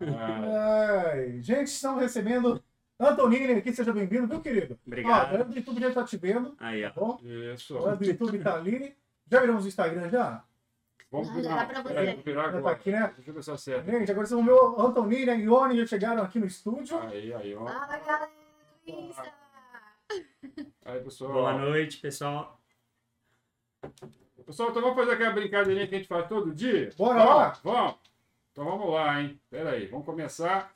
Ai, gente, estamos recebendo Antonini aqui, seja bem-vindo, viu, querido? Obrigado. Ó, galera do YouTube já tá te vendo, Aí, tá ó. bom? Isso. Galera do YouTube tá ali. Já viramos o Instagram já? Vamos Já dá pra você. Peraí, vou virar Já tá agora. aqui, né? Deixa eu ver se acerta. Gente, agora vocês vão ver o Antonini e a Ione já chegaram aqui no estúdio. Aí, aí, ó. Fala, galera do Insta. Aí, pessoal. Boa noite, pessoal. Pessoal, então vamos fazer aquela brincadeirinha que a gente faz todo dia? Bora vamos, lá? Vamos. Então vamos lá, hein? Pera aí, vamos começar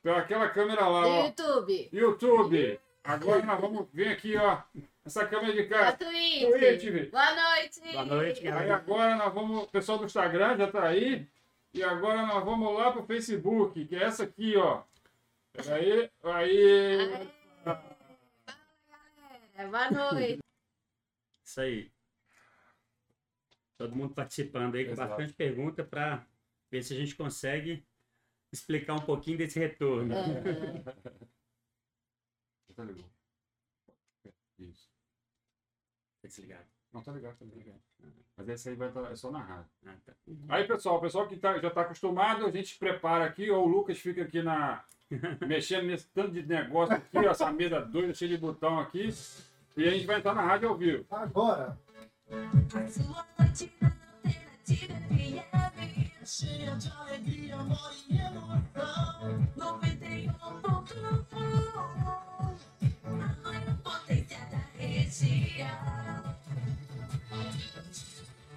pela aquela câmera lá, Do ó. YouTube. YouTube. Agora nós vamos ver aqui, ó. Essa câmera de cá. Twitch. Twitch. Boa noite. Boa noite, Aí galera. agora nós vamos. O pessoal do Instagram já tá aí. E agora nós vamos lá pro Facebook, que é essa aqui, ó. Peraí. Aí. É, boa noite. Isso aí. Todo mundo participando aí com Exato. bastante pergunta para ver se a gente consegue explicar um pouquinho desse retorno. É, Tá ligado. Isso. Tá desligado. Não, tá ligado, tá ligado. Mas esse aí vai estar é só na rádio. Ah, tá. Aí, pessoal, o pessoal que tá, já tá acostumado, a gente prepara aqui, ó, o Lucas fica aqui na. mexendo nesse tanto de negócio aqui, ó, essa mesa doida, cheia de botão aqui. E a gente vai entrar na rádio ao vivo. Agora. A sua Cheia de alegria, amor e emoção 91.1 A maior potência da região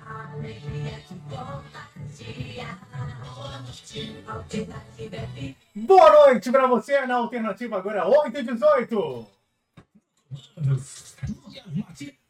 A alegria que contagia Boa noite, alternativa FM Boa noite pra você na alternativa agora, 8 e 18.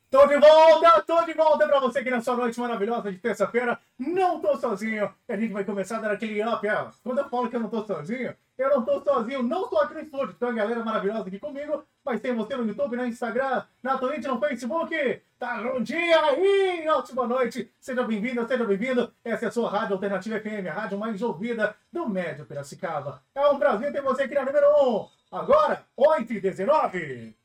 Tô de volta, tô de volta pra você aqui nessa noite maravilhosa de terça-feira. Não tô sozinho. A gente vai começar a dar aquele up. ó. Quando eu falo que eu não tô sozinho, eu não tô sozinho. Não tô aqui no estúdio. Tem uma galera maravilhosa aqui comigo. Mas tem você no YouTube, no Instagram, na Twitch, no Facebook. Tá bom dia aí, ótima noite. Seja bem-vindo, seja bem-vindo. Essa é a sua Rádio Alternativa FM, a rádio mais ouvida do Médio Piracicaba. É um prazer ter você aqui na número 1. Agora, 8 e 19.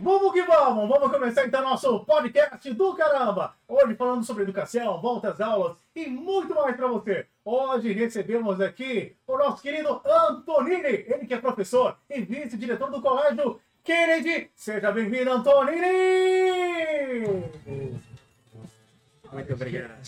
Vamos que vamos! Vamos começar então nosso podcast do caramba! Hoje falando sobre educação, volta às aulas e muito mais para você. Hoje recebemos aqui o nosso querido Antonini, ele que é professor e vice-diretor do Colégio Kennedy. Seja bem-vindo, Antonini! Muito obrigado.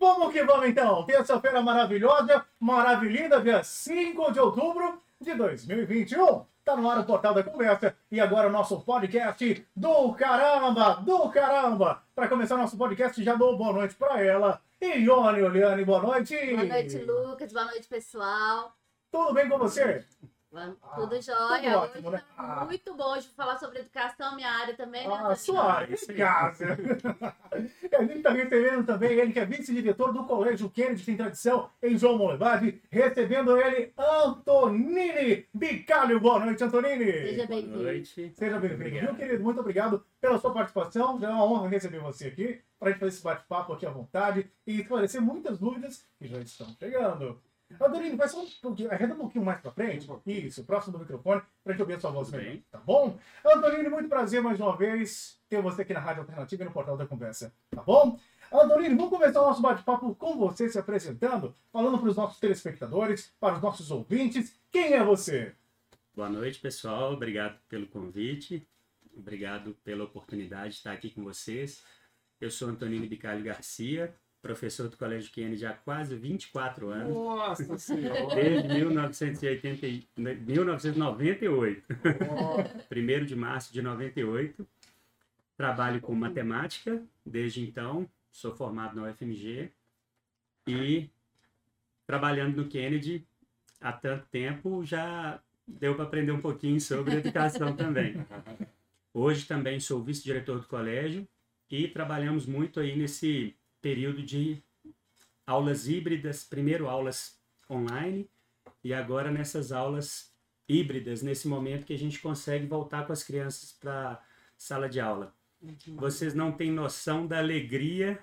Vamos que vamos então! Terça-feira maravilhosa, maravilhosa, dia 5 de outubro de 2021. Tá no ar o Portal da Conversa e agora o nosso podcast do caramba, do caramba. Para começar nosso podcast, já dou boa noite para ela. Ione Oliane, boa noite. Boa noite, Lucas. Boa noite, pessoal. Tudo bem com você? Vamos- Ah, Tudo tudo jóia. ótimo, Hoje né? tá Ah. muito bom hoje falar sobre educação, minha área também, né? Ah, Antônio? sua área. E a gente está recebendo também ele, que é vice-diretor do Colégio Kennedy, tem tradição em João Molevade, recebendo ele, Antonini Bicalho. Boa noite, Antonini. Seja Boa bem-vindo. noite. Seja bem-vindo, viu, querido? Muito obrigado pela sua participação. Já é uma honra receber você aqui para a gente fazer esse bate-papo aqui à vontade e esclarecer muitas dúvidas que já estão chegando. Antonini, vai só um pouquinho, arreda um pouquinho mais para frente. Isso, próximo do microfone, para a gente ouvir a sua voz melhor. bem. Tá bom? Antonini, muito prazer mais uma vez ter você aqui na Rádio Alternativa e no Portal da Conversa. Tá bom? Antonini, vamos começar o nosso bate-papo com você se apresentando, falando para os nossos telespectadores, para os nossos ouvintes. Quem é você? Boa noite, pessoal. Obrigado pelo convite. Obrigado pela oportunidade de estar aqui com vocês. Eu sou Antonino Bicalho Garcia, professor do Colégio Kennedy há quase 24 anos. Nossa Senhora! Desde 1980, e- 1998. 1 de março de 98. Trabalho com matemática desde então. Sou formado na UFMG. E trabalhando no Kennedy há tanto tempo, já deu para aprender um pouquinho sobre educação também. Hoje também sou vice-diretor do colégio e trabalhamos muito aí nesse período de aulas híbridas, primeiro aulas online e agora nessas aulas híbridas, nesse momento que a gente consegue voltar com as crianças para sala de aula. Vocês não têm noção da alegria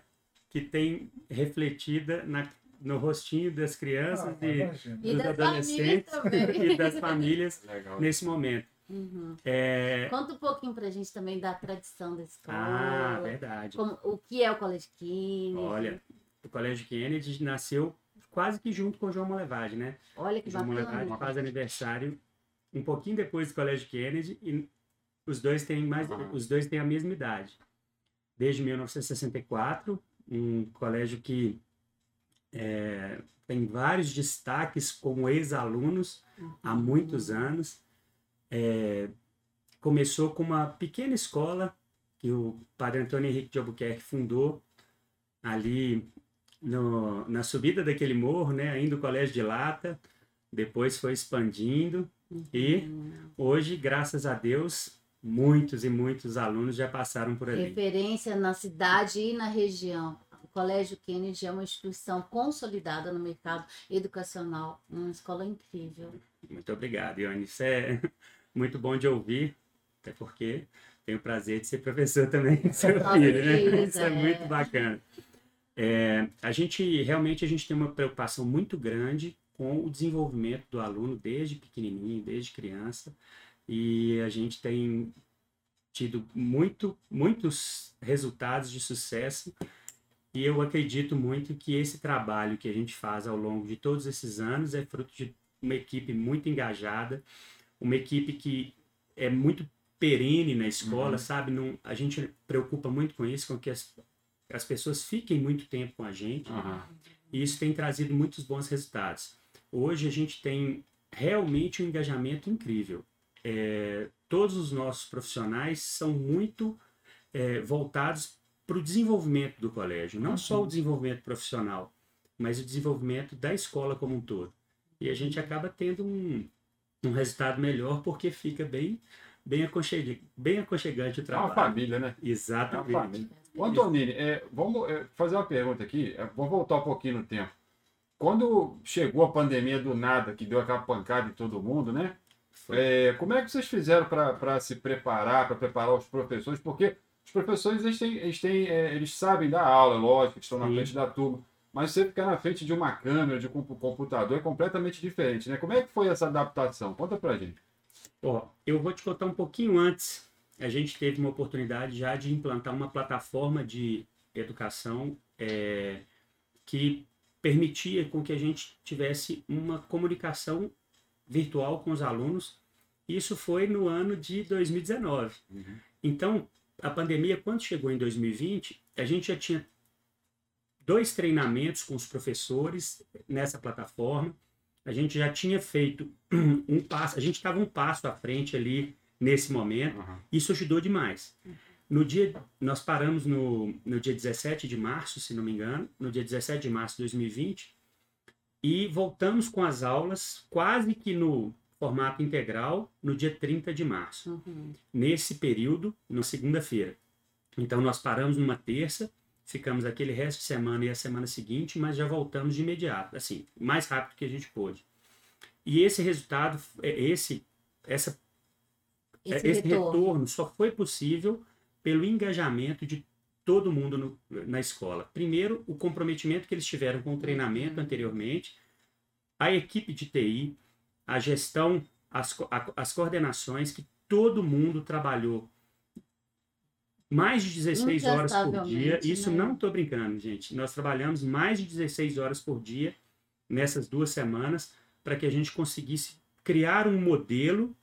que tem refletida na, no rostinho das crianças Ah, e. E dos adolescentes e das famílias Legal. nesse momento. Uhum. É... Conta um pouquinho pra gente também da tradição da escola. Ah, verdade. como- o que é o Colégio Kine. Olha, o Colégio Kennedy nasceu quase que junto com o João Molevade, né? Olha que João Molevade faz aniversário um pouquinho depois do Colégio Kennedy e os dois têm mais, Aham. os dois têm a mesma idade. Desde 1964, um colégio que é, tem vários destaques como ex-alunos há muitos anos. É, começou com uma pequena escola que o padre Antônio Henrique de Albuquerque fundou ali no, na subida daquele morro, né, ainda o Colégio de Lata, depois foi expandindo e hoje, graças a Deus, muitos e muitos alunos já passaram por ali. Referência na cidade e na região. O Colégio Kennedy é uma instituição consolidada no mercado educacional, uma escola incrível. Muito obrigado, Ione. Isso é muito bom de ouvir, até porque tenho o prazer de ser professor também do seu filho, né? Isso é, é. muito bacana. É, a gente, realmente, a gente tem uma preocupação muito grande com o desenvolvimento do aluno desde pequenininho, desde criança, e a gente tem tido muito, muitos resultados de sucesso e eu acredito muito que esse trabalho que a gente faz ao longo de todos esses anos é fruto de uma equipe muito engajada, uma equipe que é muito perene na escola, Uhum. sabe? Não, a gente preocupa muito com isso, com que as, as pessoas fiquem muito tempo com a gente. Aham. E isso tem trazido muitos bons resultados. Hoje a gente tem realmente um engajamento incrível. É, todos os nossos profissionais são muito é, voltados para o desenvolvimento do colégio, não só o desenvolvimento profissional, mas o desenvolvimento da escola como um todo. E a gente acaba tendo um, um resultado melhor porque fica bem, bem, aconchegante, bem aconchegante o É uma trabalho. família, né? É uma Exatamente. família. Ô, Antonini, é, vamos é, fazer uma pergunta aqui. é, vamos voltar um pouquinho no tempo. Quando chegou a pandemia do nada, que deu aquela pancada em todo mundo, né? É, como é que vocês fizeram para se preparar, para preparar os professores? Porque os professores, eles, têm, eles, têm, é, eles sabem dar aula, lógico, estão na Sim. frente da turma. Mas você ficar na frente de uma câmera, de um computador, é completamente diferente, né? Como é que foi essa adaptação? Conta pra gente. Ó, eu vou te contar um pouquinho antes. A gente teve uma oportunidade já de implantar uma plataforma de educação é, que permitia com que a gente tivesse uma comunicação virtual com os alunos. Isso foi no ano de 2019. Então, a pandemia, quando chegou em 2020, a gente já tinha dois treinamentos com os professores nessa plataforma. A gente já tinha feito um passo, a gente estava um passo à frente ali nesse momento. Aham. Isso ajudou demais. No dia, nós paramos no, no dia 17 de março, se não me engano, no dia 17 de março de 2020, e voltamos com as aulas quase que no formato integral no dia 30 de março Uhum. nesse período, na segunda-feira. Então nós paramos numa terça, ficamos aquele resto de semana e a semana seguinte, mas já voltamos de imediato, assim, mais rápido que a gente pôde. E esse resultado, é, esse, essa, é, Esse, esse retorno. retorno só foi possível pelo engajamento de todo mundo no- na escola. Primeiro, o comprometimento que eles tiveram com o treinamento anteriormente, a equipe de TI, a gestão, as, as coordenações, que todo mundo trabalhou mais de 16 horas por dia. Isso né? não estou brincando, gente. Nós trabalhamos mais de 16 horas por dia nessas duas semanas para que a gente conseguisse criar um modelo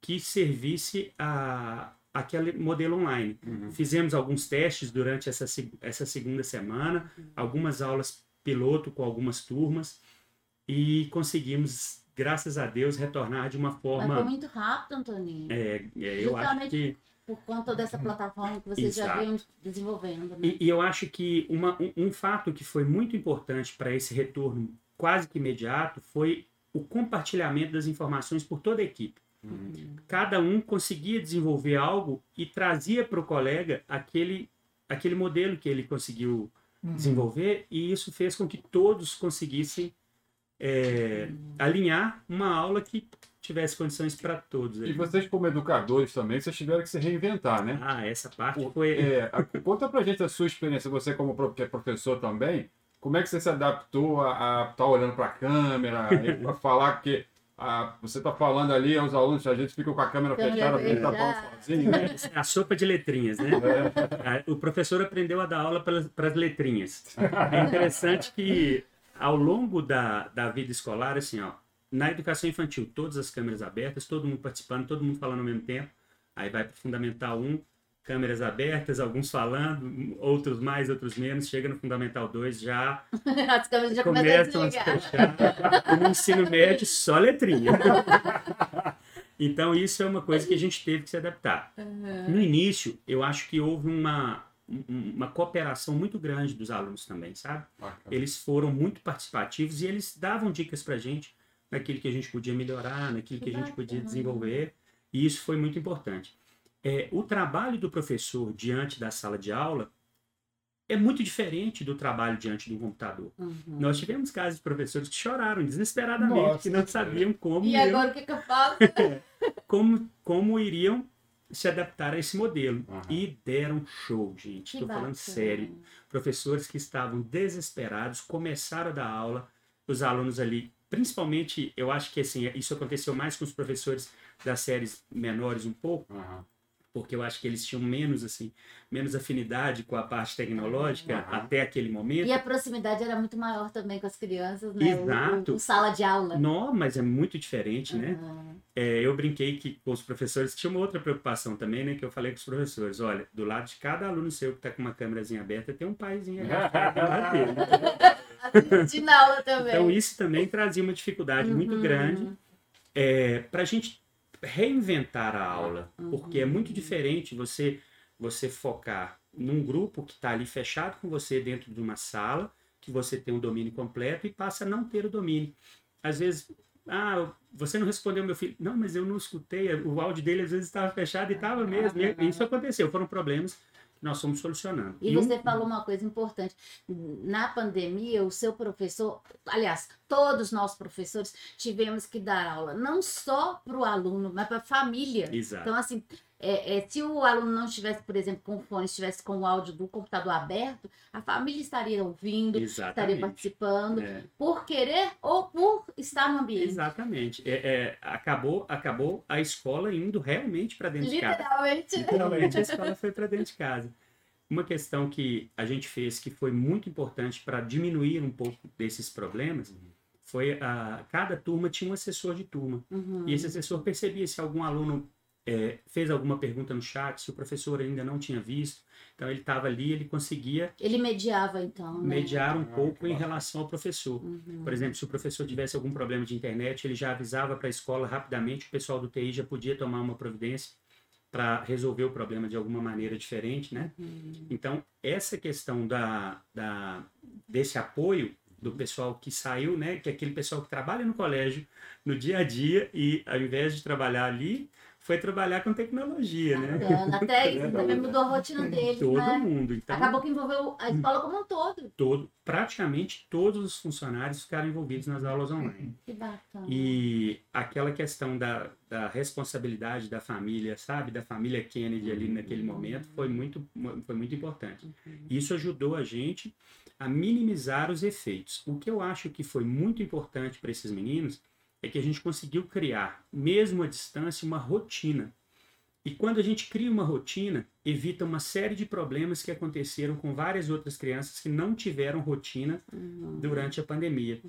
que servisse a aquele modelo online. Uhum. Fizemos alguns testes durante essa, essa segunda semana, algumas aulas piloto com algumas turmas e conseguimos, graças a Deus, retornar de uma Mas foi forma. muito rápido, Antoninho. é, é, eu acho que Por conta dessa plataforma que vocês já Exato. vinham desenvolvendo, né? E, e eu acho que uma- um, um fato que foi muito importante para esse retorno quase que imediato foi o compartilhamento das informações por toda a equipe. Cada um conseguia desenvolver algo e trazia para o colega aquele, aquele modelo que ele conseguiu desenvolver, e isso fez com que todos conseguissem é, alinhar uma aula que tivesse condições para todos. E ali. vocês, como educadores também, vocês tiveram que se reinventar, né? Ah, essa parte foi. É, a- conta pra gente a sua experiência, você como que é professor também, como é que você se adaptou a estar olhando para a câmera, a falar que ah, você tá falando ali aos alunos, a gente fica com a câmera fechada, porque tá fechada. falando sozinho, né? É a sopa de letrinhas, né? É. O professor aprendeu a dar aula para as letrinhas. É interessante que ao longo da, da vida escolar, assim, ó, na educação infantil, todas as câmeras abertas, todo mundo participando, todo mundo falando ao mesmo tempo. Aí vai para o Fundamental 1, câmeras abertas, alguns falando, outros mais, outros menos. Chega no Fundamental 2, já As câmeras já começam a começam a se fechar. E no ensino médio, só letrinha. Então, isso é uma coisa que a gente teve que se adaptar. No início, eu acho que houve uma, um- uma cooperação muito grande dos alunos também, sabe? Bacana. Eles foram muito participativos e eles davam dicas pra gente naquilo que a gente podia melhorar, naquilo que a gente podia desenvolver, e isso foi muito importante. É, o trabalho do professor diante da sala de aula é muito diferente do trabalho diante de um computador. Uhum. Nós tivemos casos de professores que choraram desesperadamente, Nossa. que não sabiam como, E iriam- agora o que, que eu faço? como, como iriam se adaptar a esse modelo. Aham. E deram show, gente. Estou falando sério. Professores que estavam desesperados começaram a dar aula, os alunos ali, principalmente, eu acho que assim, isso aconteceu mais com os professores das séries menores um pouco, Aham. Porque eu acho que eles tinham menos assim, menos afinidade com a parte tecnológica Aham. até aquele momento. E a proximidade era muito maior também com as crianças, né? O- Exato. O, o sala de aula. Não, mas é muito diferente, né? Uhum. É, eu brinquei que com os professores tinha uma outra preocupação também, né? Que eu falei com os professores, olha, do lado de cada aluno seu que está com uma câmerazinha aberta, tem um paizinho agachado do lado dele. Aula também. Então isso também trazia uma dificuldade muito Uhum. grande para a gente reinventar a aula, porque é muito diferente você você focar num grupo que está ali fechado com você dentro de uma sala, que você tem o domínio completo e passa a não ter o domínio. Às vezes, ah, você não respondeu meu filho. Não, mas eu não escutei, o áudio dele às vezes estava fechado e estava mesmo. E isso aconteceu, foram problemas nós fomos solucionando. E um- você falou uma coisa importante. Na pandemia, o seu professor, aliás, todos nós professores tivemos que dar aula, não só para o aluno, mas para a família. Exato. Então, assim, é, é, se o aluno não estivesse, por exemplo, com o fone, estivesse com o áudio do computador aberto, a família estaria ouvindo, estaria Exatamente. participando, É. por querer ou por estar no ambiente. Exatamente. É, é, acabou, acabou a escola indo realmente para dentro de casa. Literalmente. Literalmente, a escola foi para dentro de casa. Uma questão que a gente fez que foi muito importante para diminuir um pouco desses problemas foi a cada turma tinha um assessor de turma. Uhum. E esse assessor percebia se algum aluno é, fez alguma pergunta no chat, se o professor ainda não tinha visto. Então ele estava ali, ele conseguia Ele mediava, então, né? mediar um Ah, pouco em relação ao professor. Uhum. Por exemplo, se o professor tivesse algum problema de internet, ele já avisava para a escola rapidamente, o pessoal do TI já podia tomar uma providência para resolver o problema de alguma maneira diferente, né? Uhum. Então, essa questão da, da, desse apoio do pessoal que saiu, né? Que é aquele pessoal que trabalha no colégio no dia a dia e ao invés de trabalhar ali, foi trabalhar com tecnologia, né? Bacana. Até isso também mudou a rotina deles, Todo né? mundo. Então, Acabou que envolveu a escola como um todo. todo, praticamente todos os funcionários ficaram envolvidos nas aulas online. Que bacana. E aquela questão da, da responsabilidade da família, sabe? Da família Kennedy ali naquele momento foi muito, foi muito importante. Isso ajudou a gente a minimizar os efeitos. O que eu acho que foi muito importante para esses meninos é que a gente conseguiu criar, mesmo à distância, uma rotina. E quando a gente cria uma rotina, evita uma série de problemas que aconteceram com várias outras crianças que não tiveram rotina Uhum. durante a pandemia.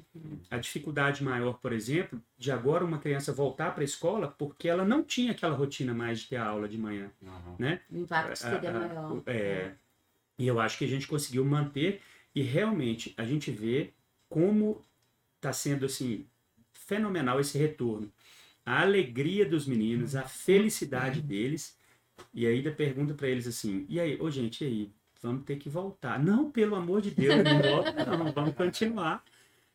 A dificuldade maior, por exemplo, de agora uma criança voltar para a escola porque ela não tinha aquela rotina mais de ter a aula de manhã, Aham. né? O impacto seria maior. é, e eu acho que a gente conseguiu manter e realmente a gente vê como está sendo assim fenomenal esse retorno. A alegria dos meninos, a felicidade deles. E ainda pergunta para eles assim: "E aí, ô gente, e aí, vamos ter que voltar?" Não, pelo amor de Deus, não volta não, vamos continuar.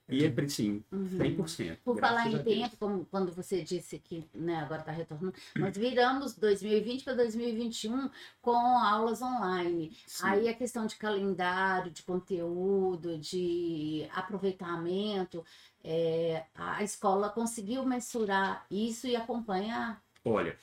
E é assim, 100%. Por falar em tempo, como quando você disse que né, agora está retornando, nós viramos 2020 para 2021 com aulas online. Sim. Aí a questão de calendário, de conteúdo, de aproveitamento, é, a escola conseguiu mensurar isso e acompanhar. Olha,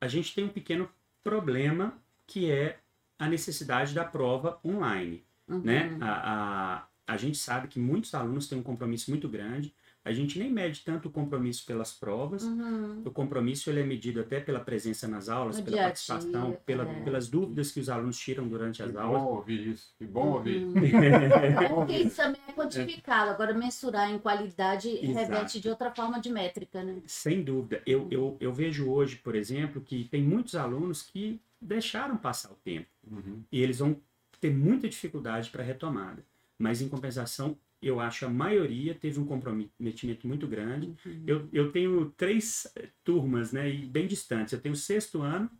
a gente tem um pequeno problema que é a necessidade da prova online, Uhum. né? A, a, a gente sabe que muitos alunos têm um compromisso muito grande, a gente nem mede tanto o compromisso pelas provas. Uhum. O compromisso ele é medido até pela presença nas aulas, No pela participação, dia, pela- é. pelas dúvidas que os alunos tiram durante Que as bom aulas. ouvir isso. Que bom ouvir. Uhum. É porque isso também é quantificado. Agora, mensurar em qualidade Exato. reveste de outra forma de métrica, né? Sem dúvida. Eu, eu, eu vejo hoje, por exemplo, que tem muitos alunos que deixaram passar o tempo. Uhum. e eles vão ter muita dificuldade para a retomada. Mas, em compensação, eu acho a maioria teve um comprometimento muito grande. Eu, eu tenho três turmas, né, e bem distantes. Eu tenho o sexto ano,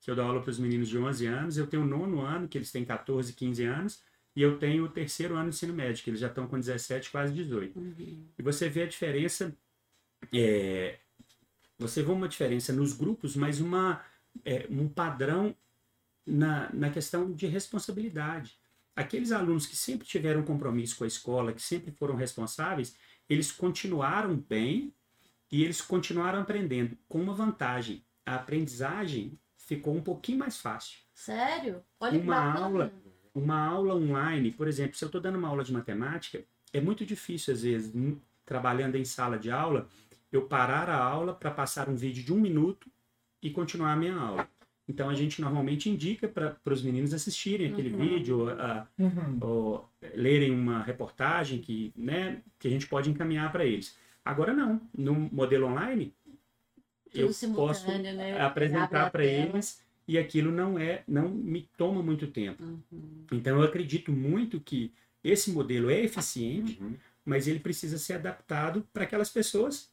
que eu dou aula para os meninos de 11 anos, eu tenho o nono ano, que eles têm 14, 15 anos, e eu tenho o terceiro ano de ensino médio, que eles já estão com 17, quase 18. Uhum. E você vê a diferença, é, você vê uma diferença nos grupos, mas uma, é, um padrão na, na questão de responsabilidade. Aqueles alunos que sempre tiveram compromisso com a escola, que sempre foram responsáveis, eles continuaram bem e eles continuaram aprendendo com uma vantagem. A aprendizagem ficou um pouquinho mais fácil. Sério? Olha que Uma bacana. aula- Uma aula online, por exemplo, se eu estou dando uma aula de matemática, é muito difícil, às vezes, n- trabalhando em sala de aula, eu parar a aula para passar um vídeo de um minuto e continuar a minha aula. Então, a gente normalmente indica para os meninos assistirem aquele Uhum. vídeo, a- Uhum. ou lerem uma reportagem que, né, que a gente pode encaminhar para eles. Agora não, no modelo online eu Tudo posso simultâneo, né? Apresentar para eles e aquilo não é, não me toma muito tempo. Uhum. Então eu acredito muito que esse modelo é eficiente, Uhum. mas ele precisa ser adaptado para aquelas pessoas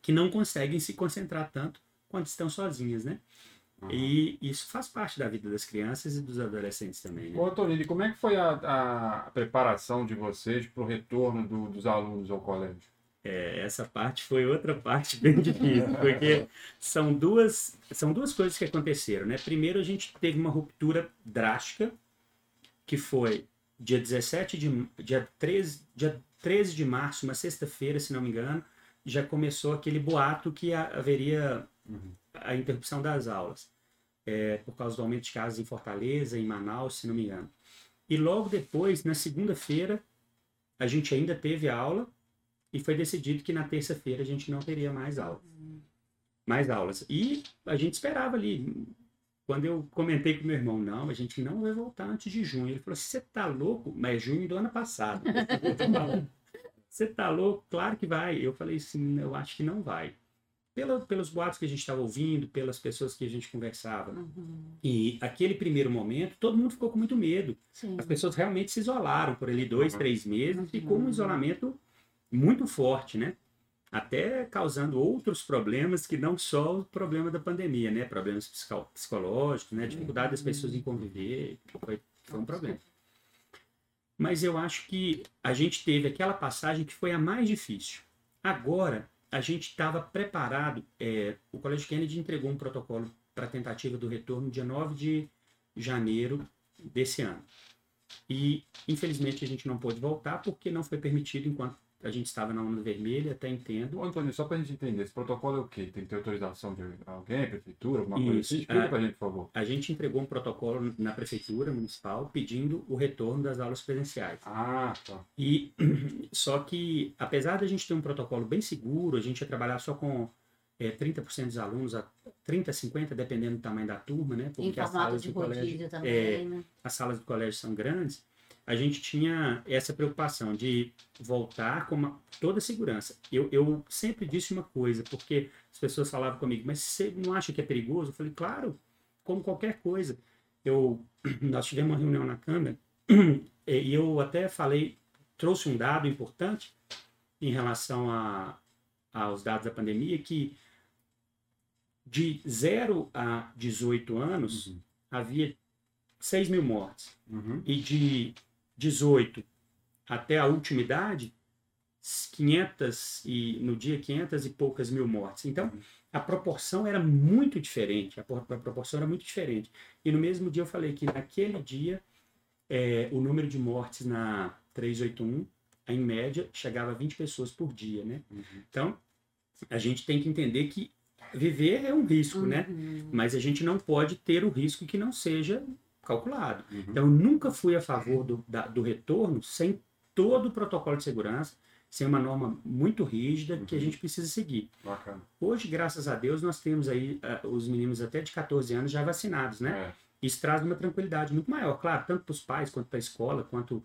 que não conseguem se concentrar tanto quando estão sozinhas, né? Uhum. E isso faz parte da vida das crianças e dos adolescentes também, né? Ô, Tonini, como é que foi a, a preparação de vocês para o retorno do- dos alunos ao colégio? É, essa parte foi outra parte bem difícil, porque são duas, são duas coisas que aconteceram, né? Primeiro, a gente teve uma ruptura drástica, que foi dia 17 de dia 13, dia 13 de março, uma sexta-feira, se não me engano, já começou aquele boato que ha- haveria a interrupção das aulas, é, por causa do aumento de casos em Fortaleza, em Manaus, se não me engano. E logo depois, na segunda-feira, a gente ainda teve aula, e foi decidido que na terça-feira a gente não teria mais aulas. Mais aulas. E a gente esperava ali. Quando eu comentei com meu irmão, não, a gente não vai voltar antes de junho. Ele falou: você tá louco? Mas é junho do ano passado. Você tá louco? Claro que vai. Eu falei assim: eu acho que não vai. Pela, pelos boatos que a gente estava ouvindo, pelas pessoas que a gente conversava. Uhum. E aquele primeiro momento, todo mundo ficou com muito medo. Sim. As pessoas realmente se isolaram por ali dois, Uhum. três meses, Uhum. ficou um isolamento muito forte, né? Até causando outros problemas que não só o problema da pandemia, né? Problemas psico- psicológicos, né? Dificuldade das pessoas em conviver, foi, foi um problema. Mas eu acho que a gente teve aquela passagem que foi a mais difícil. Agora, a gente estava preparado, é, o Colégio Kennedy entregou um protocolo para tentativa do retorno dia 9 de janeiro desse ano. E, infelizmente, a gente não pôde voltar porque não foi permitido enquanto a gente estava na onda vermelha, até entendo. Ô, Antônio, só para a gente entender, esse protocolo é o quê? Tem que ter autorização de alguém, prefeitura, alguma coisa Isso, assim? Explica é. para a gente, por favor. A gente entregou um protocolo na prefeitura municipal pedindo o retorno das aulas presenciais. Ah, tá. E só que, apesar da gente ter um protocolo bem seguro, a gente ia trabalhar só com é, 30% dos alunos, a 30, 50, dependendo do tamanho da turma, né? Em Porque as formato salas de do colégio, também, é, né? as salas do colégio são grandes, a gente tinha essa preocupação de voltar com uma, toda a segurança. Eu, eu sempre disse uma coisa, porque as pessoas falavam comigo, mas você não acha que é perigoso? Eu falei, claro, como qualquer coisa. Eu, nós tivemos uma reunião na Câmara e eu até falei, trouxe um dado importante em relação a, aos dados da pandemia, que de 0 a 18 anos havia 6 mil mortes Uhum. e de 18 até a última idade, 500 e no dia 500 e poucas mil mortes. Então, a proporção era muito diferente, a, por- a proporção era muito diferente. E no mesmo dia eu falei que naquele dia é, o número de mortes na 381, em média, chegava a 20 pessoas por dia, né? Então, a gente tem que entender que viver é um risco, né? Uhum. Mas a gente não pode ter o risco que não seja calculado. Uhum. Então, eu nunca fui a favor do, da- do retorno sem todo o protocolo de segurança, sem uma norma muito rígida que a gente precisa seguir. Bacana. Hoje, graças a Deus, nós temos aí ah, os meninos até de 14 anos já vacinados, né? É. Isso traz uma tranquilidade muito maior, claro, tanto para os pais, quanto para a escola, quanto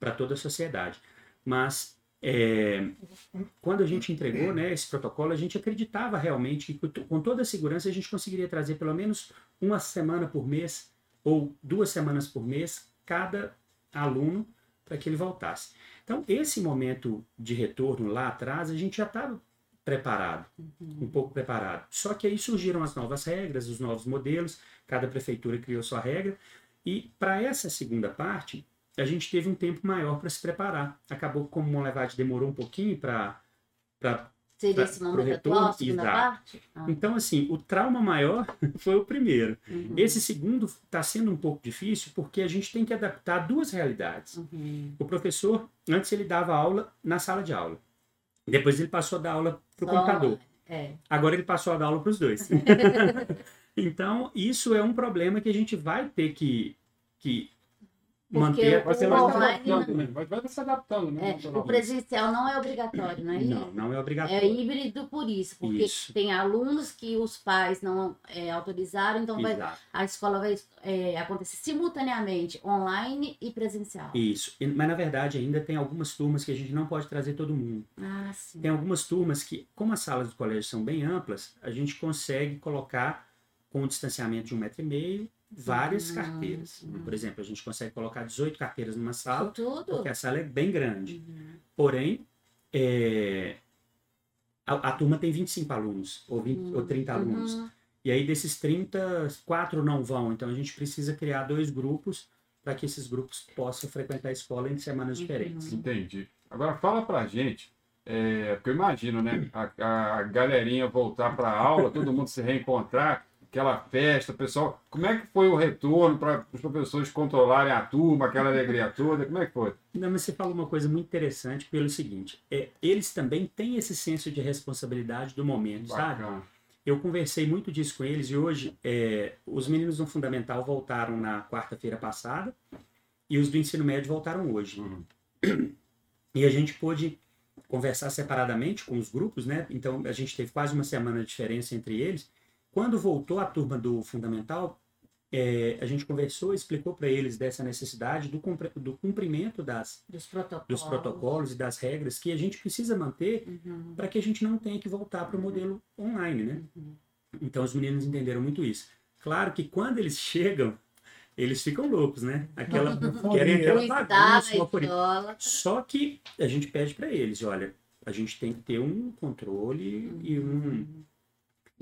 para toda a sociedade. Mas é, quando a gente entregou né, esse protocolo, a gente acreditava realmente que com toda a segurança a gente conseguiria trazer pelo menos uma semana por mês ou duas semanas por mês cada aluno para que ele voltasse. Então, esse momento de retorno lá atrás, a gente já estava preparado, um pouco preparado. Só que aí surgiram as novas regras, os novos modelos, cada prefeitura criou sua regra, e para essa segunda parte, a gente teve um tempo maior para se preparar. Acabou como o demorou um pouquinho para Seria esse momento retorno, atual, a segunda exato. parte? Ah. Então, assim, o trauma maior foi o primeiro. Uhum. Esse segundo está sendo um pouco difícil porque a gente tem que adaptar duas realidades. Uhum. O professor, antes ele dava aula na sala de aula. Depois ele passou a dar aula para o computador. É. Agora ele passou a dar aula para os dois. então, isso é um problema que a gente vai ter que, que Porque manter. Vai, ser O vai se online, adaptando, né? Vai, vai se adaptando, né? É, o presencial não é obrigatório, não é Não, não é É obrigatório. híbrido por isso, porque Isso. tem alunos que os pais não é, autorizaram, então vai- a escola vai é, acontecer simultaneamente, online e presencial. Isso. Mas, na verdade, ainda tem algumas turmas que a gente não pode trazer todo mundo. Ah, sim. Tem algumas turmas que, como as salas do colégio são bem amplas, a gente consegue colocar com um distanciamento de um metro e meio várias Hum, carteiras. Por exemplo, a gente consegue colocar 18 carteiras numa sala, tudo. porque a sala é bem grande. Uhum. Porém, é, a, a turma tem 25 alunos, ou, 20, ou 30 alunos. Uhum. E aí, desses 30, quatro não vão. Então, a gente precisa criar dois grupos para que esses grupos possam frequentar a escola em semanas Uhum. diferentes. Entendi. Agora fala pra gente, é, porque eu imagino, né? A, a galerinha voltar pra aula, todo mundo se reencontrar, aquela festa, pessoal. Como é que foi o retorno para os professores controlarem a turma, aquela alegria toda? Como é que foi? Não, mas você falou uma coisa muito interessante pelo seguinte: é, eles também têm esse senso de responsabilidade do momento, sabe? Bacana. Eu conversei muito disso com eles e hoje é, os meninos do Fundamental voltaram na quarta-feira passada e os do ensino médio voltaram hoje. Uhum. E a gente pôde conversar separadamente com os grupos, né? Então a gente teve quase uma semana de diferença entre eles. Quando voltou a turma do Fundamental, é, a gente conversou, explicou para eles dessa necessidade do, do cumprimento das, Dos protocolos. dos protocolos e das regras que a gente precisa manter Uhum. para que a gente não tenha que voltar para o modelo online, né? Uhum. Então os meninos entenderam muito isso. Claro que quando eles chegam, eles ficam loucos, né? Aquela querem aquela bagunça, uma. Só que a gente pede para eles, olha, a gente tem que ter um controle e um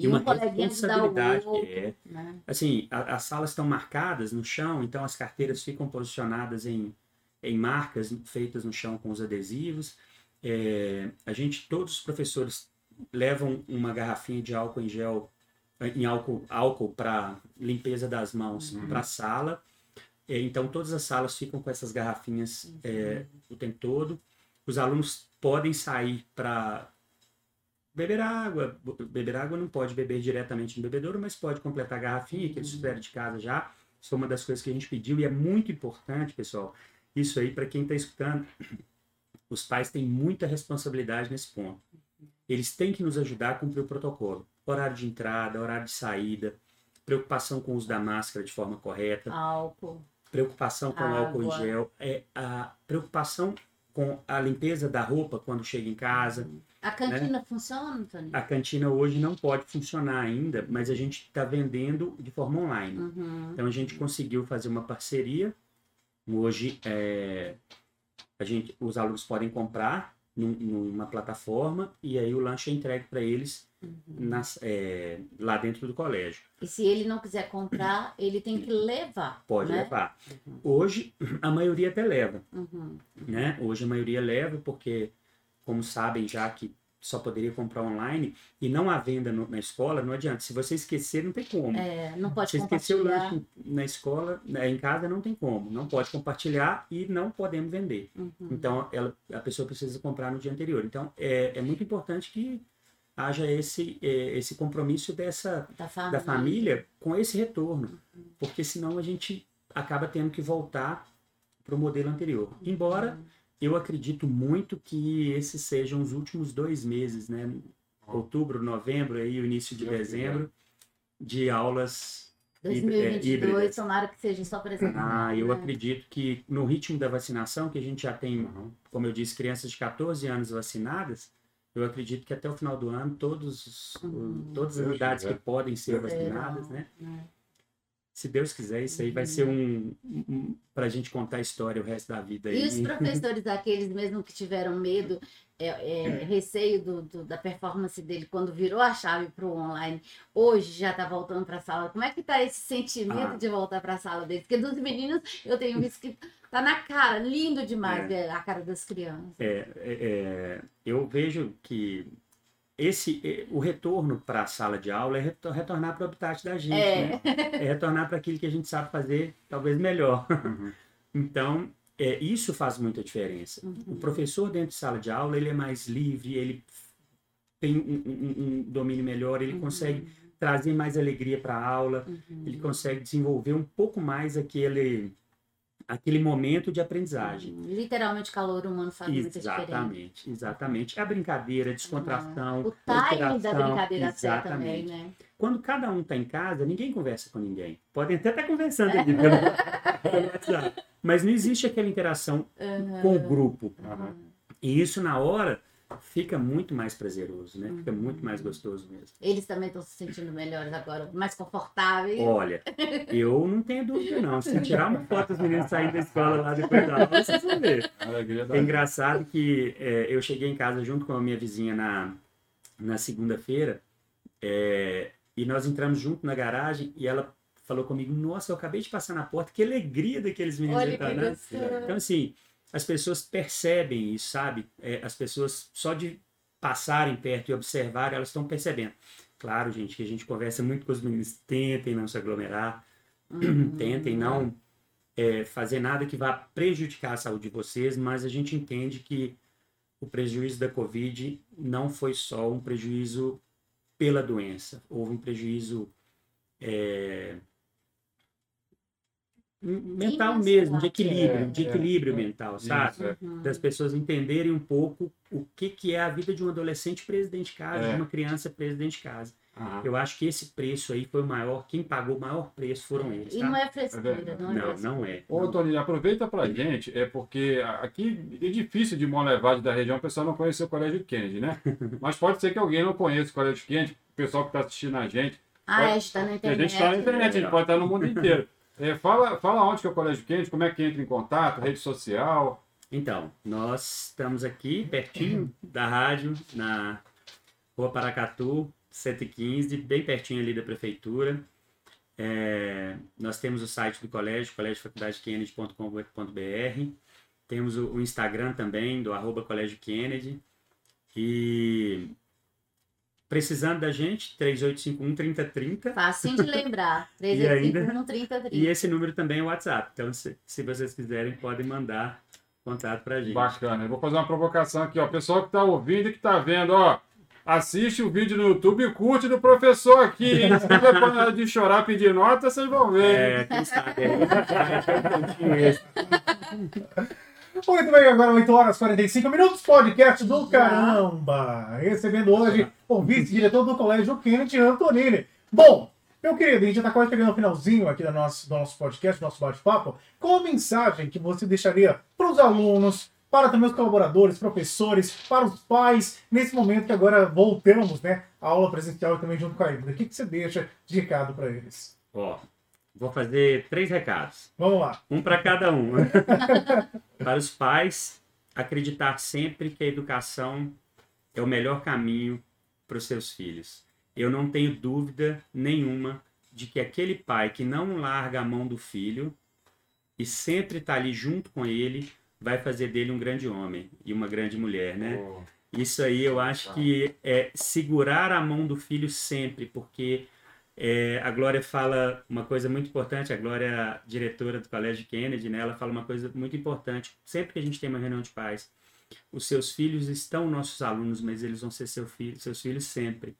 E, uma um responsabilidade, outro. é. Né? assim, a- as salas estão marcadas no chão, então as carteiras ficam posicionadas em, em marcas feitas no chão com os adesivos. É, a gente, todos os professores levam uma garrafinha de álcool em gel, em álcool, álcool para limpeza das mãos Uhum. para a sala. É, então todas as salas ficam com essas garrafinhas é, o tempo todo. Os alunos podem sair para beber água. Beber água não pode beber diretamente no bebedouro, mas pode completar a garrafinha que eles fizeram de casa já. Isso foi uma das coisas que a gente pediu e é muito importante, pessoal. Isso aí, para quem está escutando, os pais têm muita responsabilidade nesse ponto. Eles têm que nos ajudar a cumprir o protocolo. Horário de entrada, horário de saída, preocupação com o uso da máscara de forma correta, Álcool. preocupação com o álcool em Água. gel, é a preocupação com a limpeza da roupa quando chega em casa. A cantina funciona, Antônio? A cantina hoje não pode funcionar ainda, mas a gente está vendendo de forma online. Uhum. Então a gente conseguiu fazer uma parceria. Hoje é, a gente, os alunos podem comprar num- numa plataforma e aí o lanche é entregue para eles nas- é, lá dentro do colégio. E se ele não quiser comprar, ele tem que levar. Pode né? levar. Hoje a maioria até leva. Uhum. né? Hoje a maioria leva porque, como sabem já que só poderia comprar online e não há venda no- na escola, não adianta. Se você esquecer, não tem como. É, não pode Se esquecer o lanche na escola, né, em casa, não tem como. Não pode compartilhar e não podemos vender. Uhum. Então, ela, a pessoa precisa comprar no dia anterior. Então, é, é muito importante que haja esse, é, esse compromisso dessa, Da família. da família com esse retorno, porque senão a gente acaba tendo que voltar para o modelo anterior. Embora eu acredito muito que esses sejam os últimos dois meses, né? Outubro, novembro, aí o início de dezembro, de aulas. hí- é, 2022, híbridas. tomara que seja só presencial. Ah, eu né? acredito que no ritmo da vacinação, que a gente já tem, como eu disse, crianças de 14 anos vacinadas, eu acredito que até o final do ano todos, Uhum. todas as Deus idades que podem ser Deus vacinadas, quiser. né? Se Deus quiser, isso aí vai ser um, um para a gente contar a história o resto da vida. E aí. os professores, aqueles mesmo que tiveram medo, é, é, receio do, do- da performance dele quando virou a chave para o online, hoje já está voltando para a sala. Como é que está esse sentimento Ah. de voltar para a sala deles? Porque dos meninos eu tenho visto que tá na cara, lindo demais É. a cara das crianças. É, é, é, eu vejo que esse, é, o retorno para a sala de aula é retor- retornar para o habitat da gente, É. né? É retornar para aquilo que a gente sabe fazer, talvez melhor. Uhum. Então, é, isso faz muita diferença. O professor dentro de sala de aula, ele é mais livre, ele tem um, um- um domínio melhor, ele consegue trazer mais alegria para a aula, ele consegue desenvolver um pouco mais aquele, aquele momento de aprendizagem. Literalmente, calor humano faz muita diferença. Exatamente, exatamente. É a brincadeira, a descontração. O a timing da brincadeira até também, exatamente. né? Quando cada um está em casa, ninguém conversa com ninguém. Podem até estar conversando aqui pelo, pelo WhatsApp, mas não existe aquela interação com o grupo. Uhum. E isso na hora fica muito mais prazeroso, né? Fica muito Uhum. mais gostoso mesmo. Eles também estão se sentindo melhores agora, mais confortáveis. Olha, eu não tenho dúvida não. Se tirar uma foto dos meninos saindo da escola lá depois da aula, vocês vão ver. É engraçado que é, eu cheguei em casa junto com a minha vizinha na, na segunda-feira é, e nós entramos junto na garagem e ela falou comigo, nossa, eu acabei de passar na porta, que alegria daqueles meninos Olha né? Então, assim, as pessoas percebem isso, sabe? É, as pessoas, só de passarem perto e observar, elas estão percebendo. Claro, gente, que a gente conversa muito com os meninos, tentem não se aglomerar, Uhum. tentem não é, fazer nada que vá prejudicar a saúde de vocês, mas a gente entende que o prejuízo da Covid não foi só um prejuízo pela doença, houve um prejuízo é, mental mesmo, de equilíbrio, É, de é, equilíbrio é. mental, Isso, sabe? é. Uhum. Das pessoas entenderem um pouco o que, que é a vida de um adolescente preso dentro de casa, É. de uma criança presa dentro de casa. Aham. Eu acho que esse preço aí foi o maior, quem pagou o maior preço foram eles, E tá? não é frescura, não é Não, frescura. não é. Ô, Toninho, aproveita pra gente, é porque a- aqui é difícil de Monlevade da região o pessoal não conhecer o Colégio Kennedy, né? Mas pode ser que alguém não conheça o Colégio Kennedy, o pessoal que está assistindo a gente. Ah, é, está na Porque internet. a gente está na internet, a gente pode estar no mundo inteiro. É, fala, fala onde que é o Colégio Kennedy, como é que entra em contato, rede social. Então, nós estamos aqui pertinho da rádio, na Rua Paracatu, 115, bem pertinho ali da prefeitura. É, nós temos o site do colégio, colégiofaculdadekennedy.com.br. Temos o, o Instagram também, do arroba Colégio Kennedy. E precisando da gente, 3851-3030. Facinho de lembrar. E ainda- 351 30 E esse número também é o WhatsApp. Então, se, se vocês quiserem, podem mandar contato pra gente. Bacana. Eu vou fazer uma provocação aqui, ó. Pessoal que está ouvindo e que está vendo, ó. Assiste o vídeo no YouTube e curte do professor aqui, hein? Se tiver panela de chorar pedir nota, vocês vão ver. É, quem sabe. É. Muito bem, agora 8 horas e 45 minutos, podcast do caramba. Recebendo hoje o vice-diretor do Colégio Kennedy, Antonini. Bom, meu querido, a gente já está quase chegando ao finalzinho aqui do nosso, do nosso podcast, do nosso bate-papo. Qual a mensagem que você deixaria para os alunos, para também os colaboradores, professores, para os pais, nesse momento que agora voltamos, né, à aula presencial e também junto com a Híbrida? O que, que você deixa de recado para eles? Ó, vou fazer três recados. Vamos lá. Um para cada um. para os pais, acreditar sempre que a educação é o melhor caminho para os seus filhos. Eu não tenho dúvida nenhuma de que aquele pai que não larga a mão do filho e sempre está ali junto com ele, vai fazer dele um grande homem e uma grande mulher, né? Pô, Isso aí eu acho que é segurar a mão do filho sempre, porque é, a Glória fala uma coisa muito importante, a Glória é diretora do Colégio Kennedy, né? Ela fala uma coisa muito importante. Sempre que a gente tem uma reunião de pais, os seus filhos estão nossos alunos, mas eles vão ser seu filho, seus filhos sempre.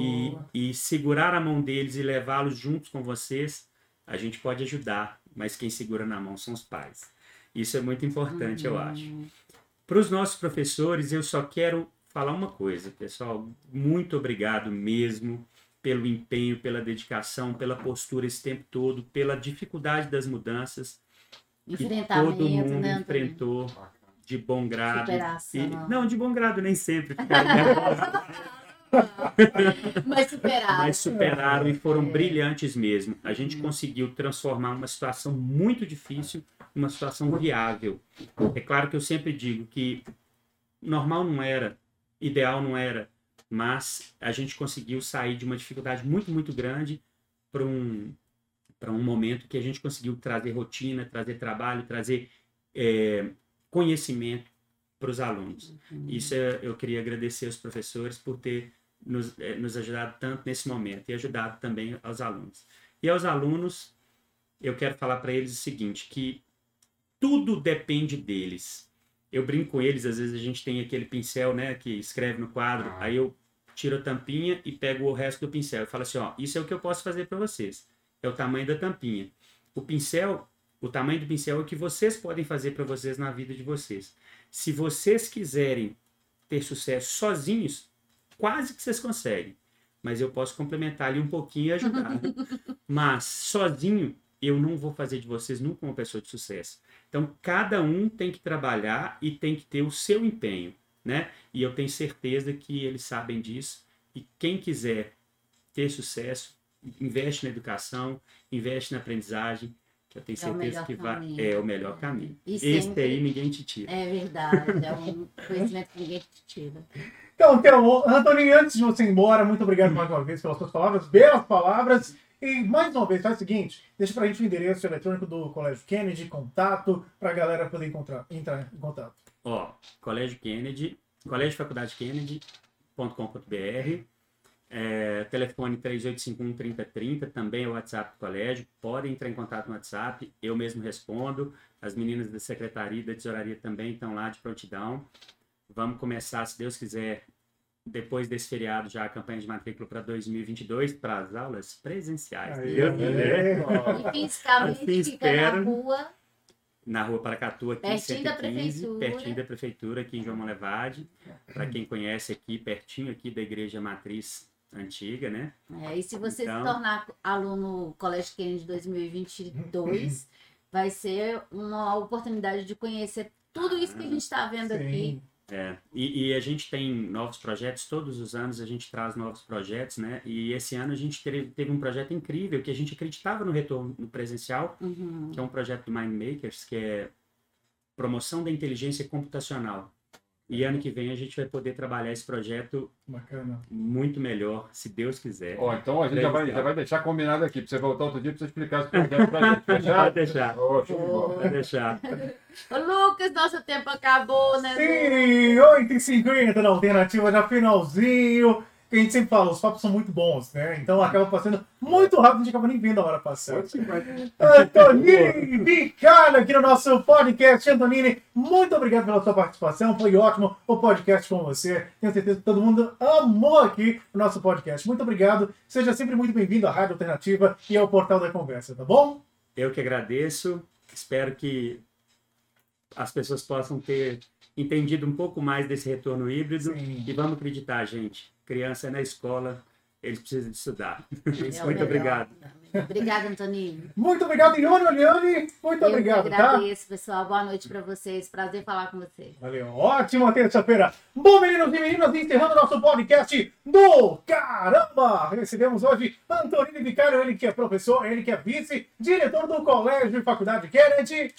E, e segurar a mão deles e levá-los juntos com vocês, a gente pode ajudar, mas quem segura na mão são os pais. Isso é muito importante, eu acho. Para os nossos professores, eu só quero falar uma coisa, pessoal. Muito obrigado mesmo pelo empenho, pela dedicação, pela postura esse tempo todo, pela dificuldade das mudanças que todo mundo né, enfrentou de bom grado. E- não, de bom grado nem sempre, ficaram Mas superaram. mas superaram e foram É. brilhantes mesmo. A gente Uhum. conseguiu transformar uma situação muito difícil numa situação viável. É claro que eu sempre digo que normal não era, ideal não era, mas a gente conseguiu sair de uma dificuldade muito, muito grande para um, para um momento que a gente conseguiu trazer rotina, trazer trabalho, trazer é, conhecimento para os alunos. Isso é- eu queria agradecer aos professores por ter nos, eh, nos ajudado tanto nesse momento e ajudado também aos alunos. E aos alunos, eu quero falar para eles o seguinte, que tudo depende deles. Eu brinco com eles, às vezes a gente tem aquele pincel, né, que escreve no quadro, Ah. aí eu tiro a tampinha e pego o resto do pincel. Eu falo assim, ó, isso é o que eu posso fazer para vocês. É o tamanho da tampinha. O pincel, o tamanho do pincel é o que vocês podem fazer para vocês na vida de vocês. Se vocês quiserem ter sucesso sozinhos, quase que vocês conseguem. Mas eu posso complementar ali um pouquinho e ajudar. Mas sozinho, eu não vou fazer de vocês nunca uma pessoa de sucesso. Então, cada um tem que trabalhar e tem que ter o seu empenho, né? E eu tenho certeza que eles sabem disso. E quem quiser ter sucesso, investe na educação, investe na aprendizagem, que eu tenho É certeza melhor que vai, caminho. é o melhor caminho. E Esse sempre- aí ninguém te tira. É verdade, é um conhecimento que ninguém te tira. Então, então, Antônio, antes de você ir embora, muito obrigado mais uma vez pelas suas palavras, belas palavras. E mais uma vez, faz o seguinte: deixa pra gente o endereço eletrônico do Colégio Kennedy, contato, pra galera poder encontrar, entrar em contato. Ó, Colégio Kennedy, Colégio Faculdade Kennedy.com.br, é, telefone 3851-3030, também é o WhatsApp do colégio, podem entrar em contato no WhatsApp, eu mesmo respondo, as meninas da secretaria e da tesouraria também estão lá de prontidão. Vamos começar, se Deus quiser, depois desse feriado, já a campanha de matrícula para 2022, para as aulas presenciais. se Aí, Deus é. quiser. E fisicamente Assim fica na espero. rua, na rua Paracatu, aqui em Pertinho da 115, prefeitura. pertinho da prefeitura, aqui em João Molevade. Para quem conhece aqui, pertinho aqui da igreja matriz antiga, né? É, e se você Então- se tornar aluno Colégio Kennedy 2022, vai ser uma oportunidade de conhecer tudo isso que a gente está vendo aqui. É, e, e a gente tem novos projetos, todos os anos a gente traz novos projetos, né? E esse ano a gente teve, teve um projeto incrível que a gente acreditava no retorno no presencial, Uhum. que é um projeto do Mind Makers, que é promoção da inteligência computacional. E ano que vem a gente vai poder trabalhar esse projeto Bacana. muito melhor, se Deus quiser. Ó, então a gente já vai, já vai deixar combinado aqui, pra você voltar outro dia pra você explicar esse projeto pra gente. Pode Fechado? deixar, de bola. pode deixar. Ô, Lucas, nosso tempo acabou, né? Lucas? Sim, 8h50 na alternativa, já finalzinho. Que a gente sempre fala, os papos são muito bons, né? Então acaba passando muito rápido, a gente acaba nem vendo a hora passar. Antonini Vicalho aqui no nosso podcast. Antonini, muito obrigado pela sua participação. Foi ótimo o podcast com você. Tenho certeza que todo mundo amou aqui o nosso podcast. Muito obrigado. Seja sempre muito bem-vindo à Rádio Alternativa e ao Portal da Conversa, tá bom? Eu que agradeço. Espero que as pessoas possam ter entendido um pouco mais desse retorno híbrido. Sim. E vamos acreditar, gente. Criança na escola, eles precisam de estudar. É Muito melhor. obrigado. Obrigada, Antoninho. Muito obrigado, Ione Oliane. Muito Eu obrigado, tá? agradeço, pessoal. Boa noite para vocês. Prazer falar com vocês. Valeu, ótima terça-feira. Bom, meninos e meninas, encerrando nosso podcast do Caramba! Recebemos hoje Antonino Vicário, ele que é professor, ele que é vice-diretor do Colégio e Faculdade Kennedy.